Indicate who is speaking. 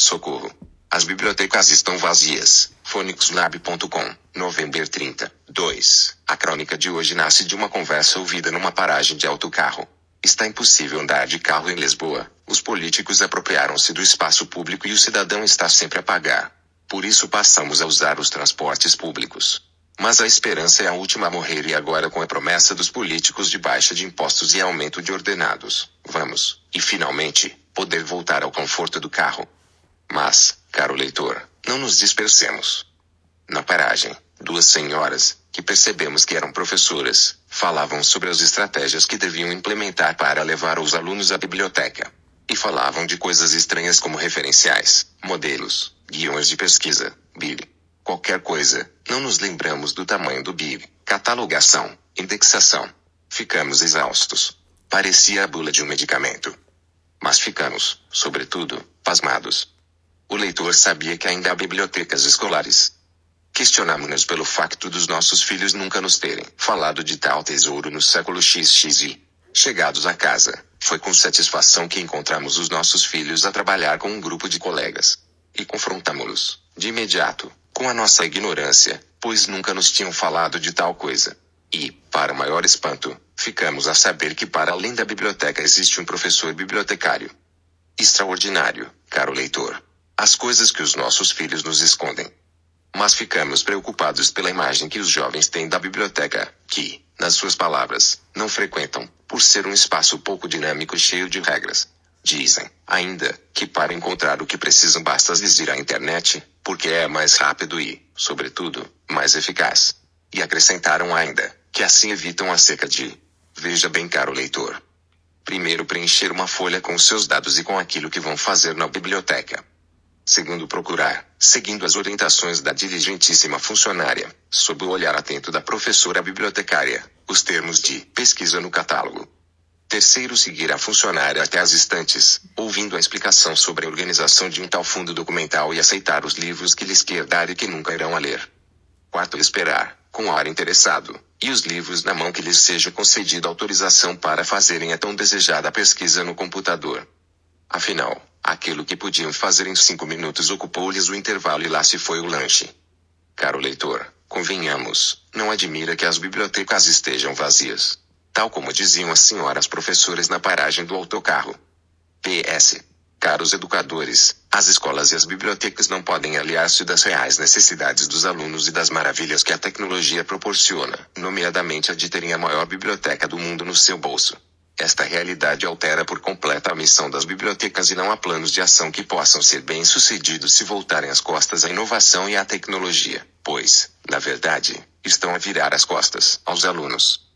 Speaker 1: Socorro. As bibliotecas estão vazias. Phonicuslab.com, novembro 30, 2. A crônica de hoje nasce de uma conversa ouvida numa paragem de autocarro. Está impossível andar de carro em Lisboa. Os políticos apropriaram-se do espaço público e o cidadão está sempre a pagar. Por isso passamos a usar os transportes públicos. Mas a esperança é a última a morrer e agora com a promessa dos políticos de baixa de impostos e aumento de ordenados, vamos, e finalmente, poder voltar ao conforto do carro. Mas, caro leitor, não nos dispersemos. Na paragem, duas senhoras, que percebemos que eram professoras, falavam sobre as estratégias que deviam implementar para levar os alunos à biblioteca. E falavam de coisas estranhas como referenciais, modelos, guiões de pesquisa, BIB. Qualquer coisa, não nos lembramos do tamanho do BIB, catalogação, indexação. Ficamos exaustos. Parecia a bula de um medicamento. Mas ficamos, sobretudo, pasmados. O leitor sabia que ainda há bibliotecas escolares. Questionamos-nos pelo facto dos nossos filhos nunca nos terem falado de tal tesouro no século XXI. Chegados a casa, foi com satisfação que encontramos os nossos filhos a trabalhar com um grupo de colegas. E confrontamos-los, de imediato, com a nossa ignorância, pois nunca nos tinham falado de tal coisa. E, para maior espanto, ficamos a saber que para além da biblioteca existe um professor bibliotecário. Extraordinário, caro leitor. As coisas que os nossos filhos nos escondem. Mas ficamos preocupados pela imagem que os jovens têm da biblioteca, que, nas suas palavras, não frequentam, por ser um espaço pouco dinâmico e cheio de regras. Dizem, ainda, que para encontrar o que precisam basta ir à internet, porque é mais rápido e, sobretudo, mais eficaz. E acrescentaram ainda, que assim evitam a seca de. Veja bem, caro leitor. Primeiro preencher uma folha com seus dados e com aquilo que vão fazer na biblioteca. Segundo procurar, seguindo as orientações da diligentíssima funcionária, sob o olhar atento da professora bibliotecária, os termos de pesquisa no catálogo. Terceiro, seguir a funcionária até as estantes, ouvindo a explicação sobre a organização de um tal fundo documental e aceitar os livros que lhes quer dar e que nunca irão a ler. Quarto, esperar, com ar interessado, e os livros na mão que lhes seja concedida autorização para fazerem a tão desejada pesquisa no computador. Afinal, aquilo que podiam fazer em cinco minutos ocupou-lhes o intervalo e lá se foi o lanche. Caro leitor, convenhamos, não admira que as bibliotecas estejam vazias tal como diziam as senhoras professoras na paragem do autocarro. PS. Caros educadores, as escolas e as bibliotecas não podem aliar-se das reais necessidades dos alunos e das maravilhas que a tecnologia proporciona, nomeadamente a de terem a maior biblioteca do mundo no seu bolso. Esta realidade altera por completo a missão das bibliotecas e não há planos de ação que possam ser bem-sucedidos se voltarem as costas à inovação e à tecnologia, pois, na verdade, estão a virar as costas aos alunos.